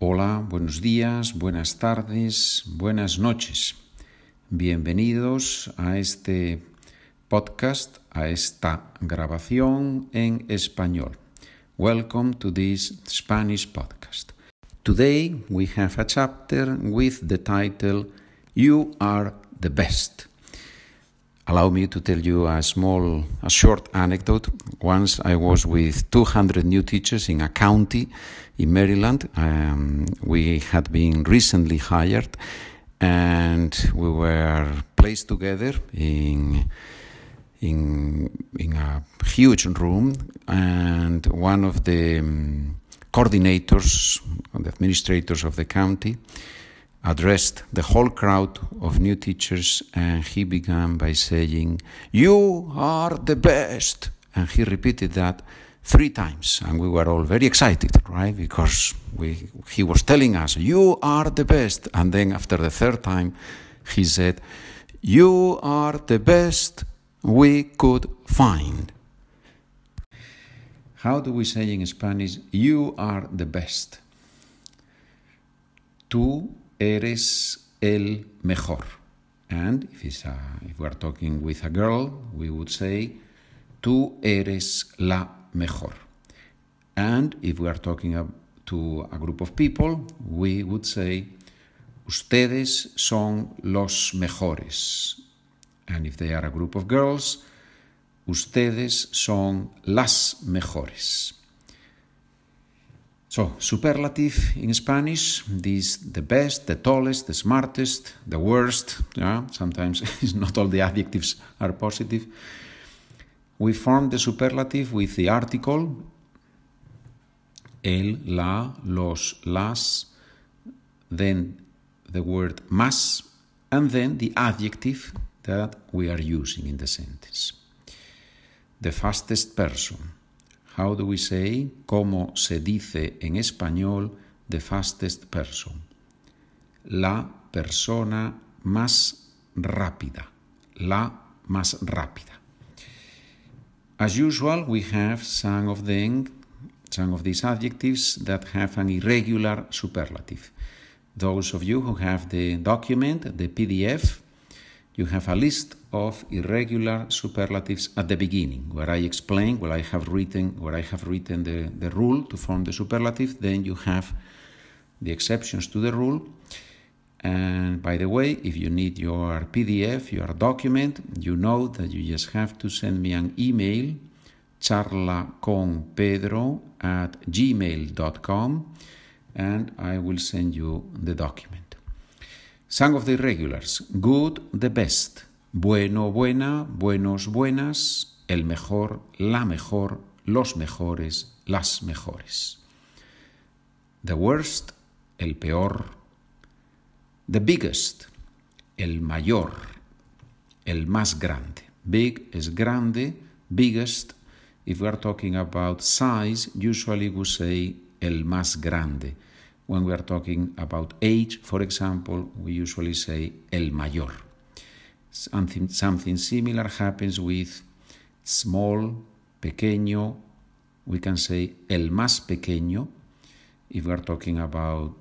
Hola, buenos días, buenas tardes, buenas noches. Bienvenidos a este podcast, a esta grabación en español. Welcome to this Spanish podcast. Today we have a chapter with the title You Are the Best. Allow me to tell you a small, a short anecdote. Once I was with 200 new teachers in a county in Maryland. Um, we had been recently hired and we were placed together in in in a huge room and one of the um, coordinators the administrators of the county addressed the whole crowd of new teachers and he began by saying, You are the best. And he repeated that three times. And we were all very excited, right? Because we, he was telling us, You are the best. And then after the third time, he said, You are the best we could find. How do we say in Spanish, You are the best? Tú eres el mejor. And if, a, if we are talking with a girl, we would say, tú eres la mejor. And if we are talking to a group of people, we would say, ustedes son los mejores. And if they are a group of girls, ustedes son las mejores. So, superlative in Spanish, this the best, the tallest, the smartest, the worst. Yeah? Sometimes not all the adjectives are positive. We form the superlative with the article el, la, los, las, then the word más, and then the adjective that we are using in the sentence. The fastest person. How do we say? ¿Cómo se dice en español the fastest person? La persona más rápida. La más rápida. As usual, we have some of them, some of these adjectives that have an irregular superlative. Those of you who have the document, the PDF, you have a list of irregular superlatives at the beginning, where I explain, where I have written, where I have written the, the rule to form the superlative. Then you have the exceptions to the rule. And by the way, if you need your PDF, your document, you know that you just have to send me an email, charlaconpedro at gmail.com, and I will send you the document. Some of the irregulars. Good, the best. Bueno, buena, buenos, buenas. El mejor, la mejor, los mejores, las mejores. The worst, el peor. The biggest, el mayor, el más grande. Big es grande, biggest. If we are talking about size, usually we say el más grande. When we are talking about age, for example, we usually say el mayor. Something, something similar happens with small, pequeño. We can say el más pequeño if we are talking about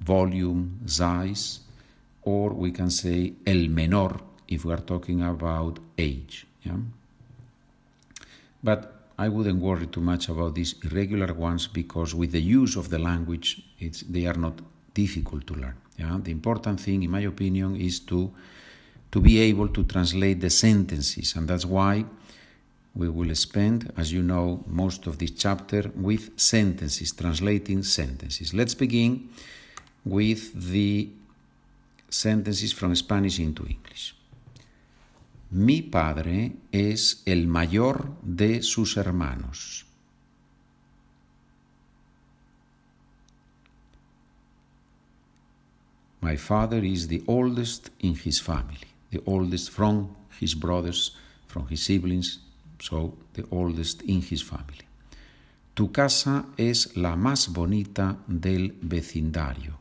volume, size, or we can say el menor if we are talking about age. Yeah? But I wouldn't worry too much about these irregular ones because with the use of the language, they are not difficult to learn. Yeah? The important thing, in my opinion, is to, to be able to translate the sentences, and that's why we will spend, as you know, most of this chapter with sentences, translating sentences. Let's begin with the sentences from Spanish into English. Mi padre es el mayor de sus hermanos. My father is the oldest in his family, the oldest from his brothers, from his siblings, so the oldest in his family. Tu casa es la más bonita del vecindario.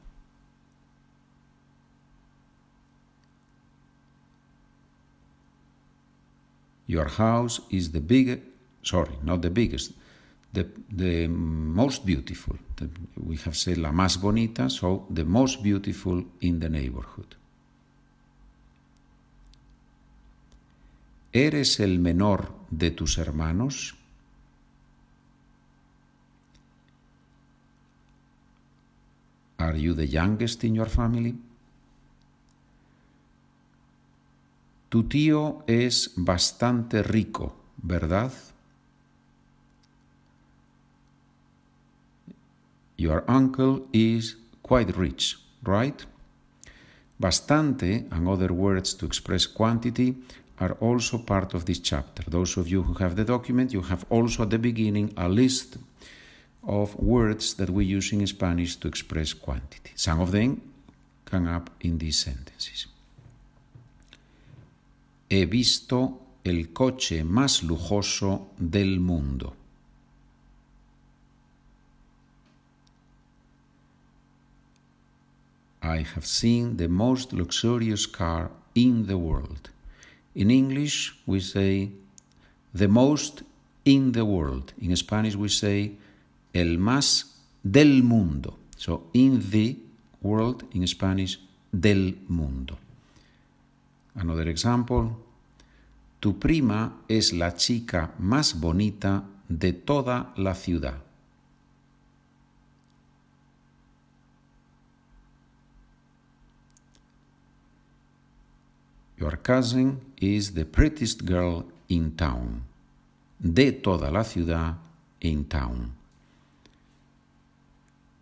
Your house is the biggest, sorry, not the biggest, the, the most beautiful. We have said la más bonita, so the most beautiful in the neighborhood. ¿Eres el menor de tus hermanos? Are you the youngest in your family? Tu tío es bastante rico, ¿verdad? Your uncle is quite rich, right? Bastante and other words to express quantity are also part of this chapter. Those of you who have the document, you have also at the beginning a list of words that we use in Spanish to express quantity. Some of them come up in these sentences. He visto el coche más lujoso del mundo. I have seen the most luxurious car in the world. In English, we say the most in the world. In Spanish, we say el más del mundo. So, in the world, in Spanish, del mundo. Another example. Tu prima es la chica más bonita de toda la ciudad. Your cousin is the prettiest girl in town. De toda la ciudad in town.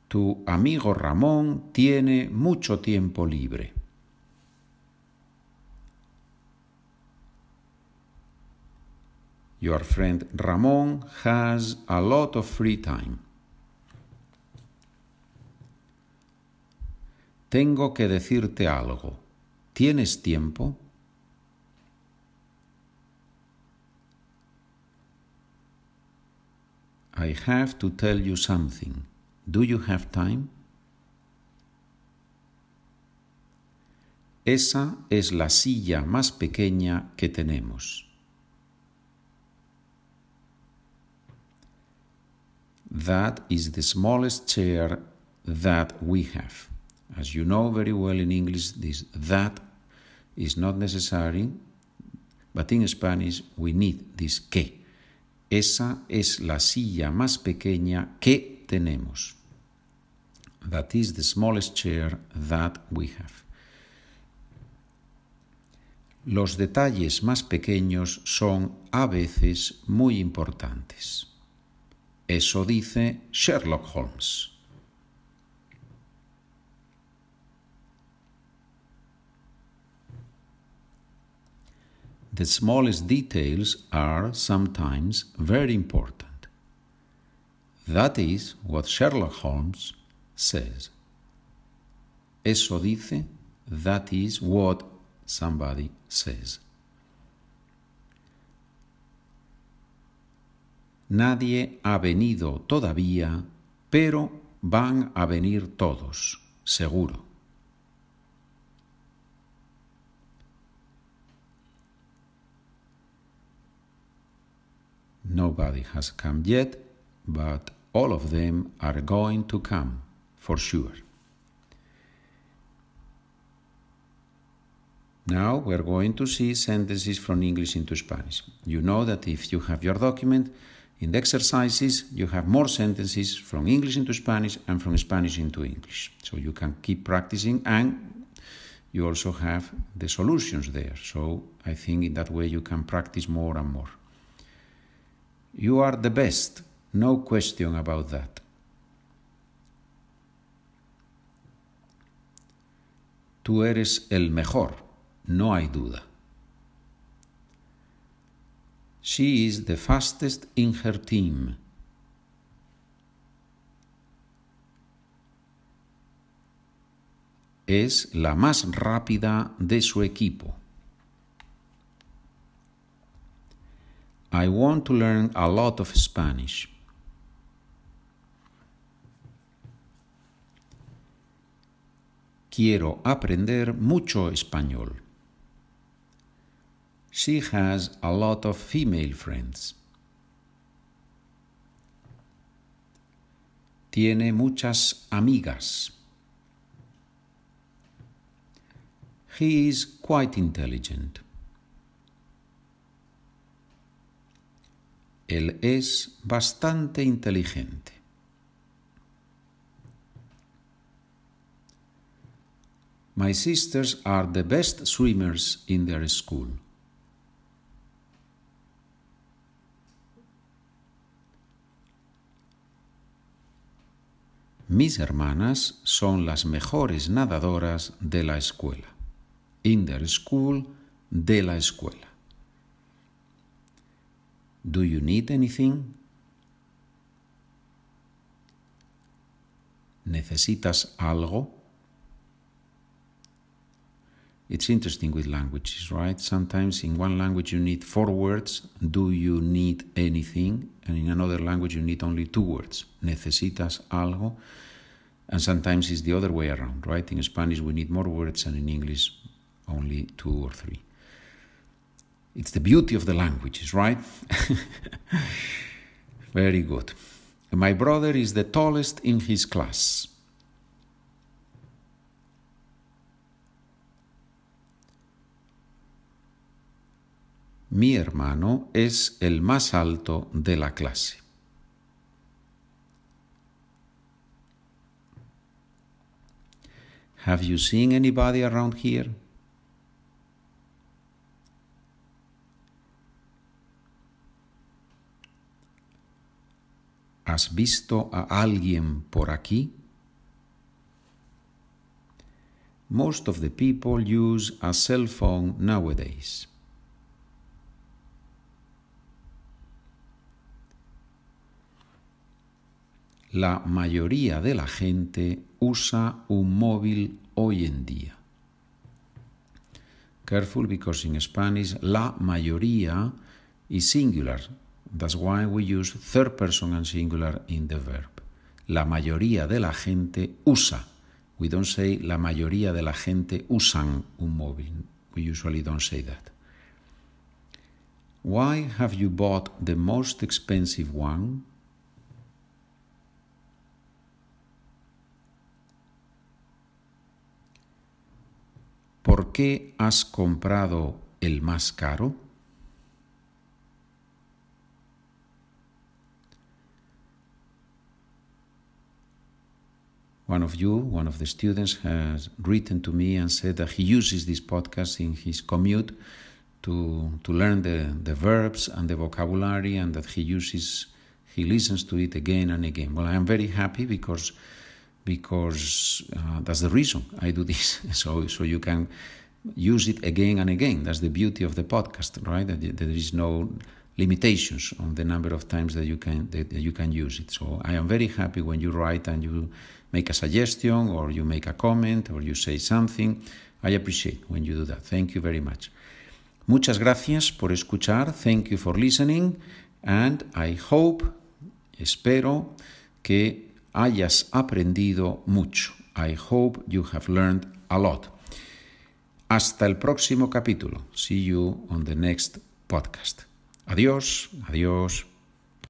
Tu amigo Ramón tiene mucho tiempo libre. Your friend Ramón has a lot of free time. Tengo que decirte algo. ¿Tienes tiempo? I have to tell you something. Do you have time? Esa es la silla más pequeña que tenemos. That is the smallest chair that we have. As you know very well in English, this that is not necessary, but in Spanish we need this que. Esa es la silla más pequeña que tenemos. That is the smallest chair that we have. Los detalles más pequeños son a veces muy importantes. Eso dice Sherlock Holmes. The smallest details are sometimes very important. That is what Sherlock Holmes says. Eso dice, that is what somebody says. Nadie ha venido todavía, pero van a venir todos, seguro. Nobody has come yet, but all of them are going to come, for sure. Now we're going to see sentences from English into Spanish. You know that if you have your document, in the exercises, you have more sentences from English into Spanish and from Spanish into English. So you can keep practicing and you also have the solutions there. So I think in that way you can practice more and more. You are the best, no question about that. Tú eres el mejor, no hay duda. She is the fastest in her team. Es la más rápida de su equipo. I want to learn a lot of Spanish. Quiero aprender mucho español. She has a lot of female friends. Tiene muchas amigas. He is quite intelligent. Él es bastante inteligente. My sisters are the best swimmers in their school. Mis hermanas son las mejores nadadoras de la escuela. In their school, de la escuela. Do you need anything? ¿Necesitas algo? It's interesting with languages, right? Sometimes in one language you need four words, do you need anything? And in another language you need only two words, necesitas algo. And sometimes it's the other way around, right? In Spanish we need more words and in English only two or three. It's the beauty of the languages, right? Very good. My brother is the tallest in his class. Mi hermano es el más alto de la clase. Have you seen anybody around here? ¿Has visto a alguien por aquí? Most of the people use a cell phone nowadays. La mayoría de la gente usa un móvil hoy en día. Careful because in Spanish la mayoría is singular. That's why we use third person and singular in the verb. La mayoría de la gente usa. We don't say la mayoría de la gente usan un móvil. We usually don't say that. Why have you bought the most expensive one? Qué has comprado el más caro? One of you, one of the students, has written to me and said that he uses this podcast in his commute to, to learn the, the verbs and the vocabulary and that he uses, he listens to it again and again. Well, I am very happy because because uh, that's the reason I do this. so, so you can use it again and again. That's the beauty of the podcast, right? That there is no limitations on the number of times that you can that you can use it. So I am very happy when you write and you make a suggestion or you make a comment or you say something. I appreciate when you do that. Thank you very much. Muchas gracias por escuchar. Thank you for listening. And I hope, espero que hayas aprendido mucho. I hope you have learned a lot. Hasta el próximo capítulo. See you on the next podcast. Adiós, adiós.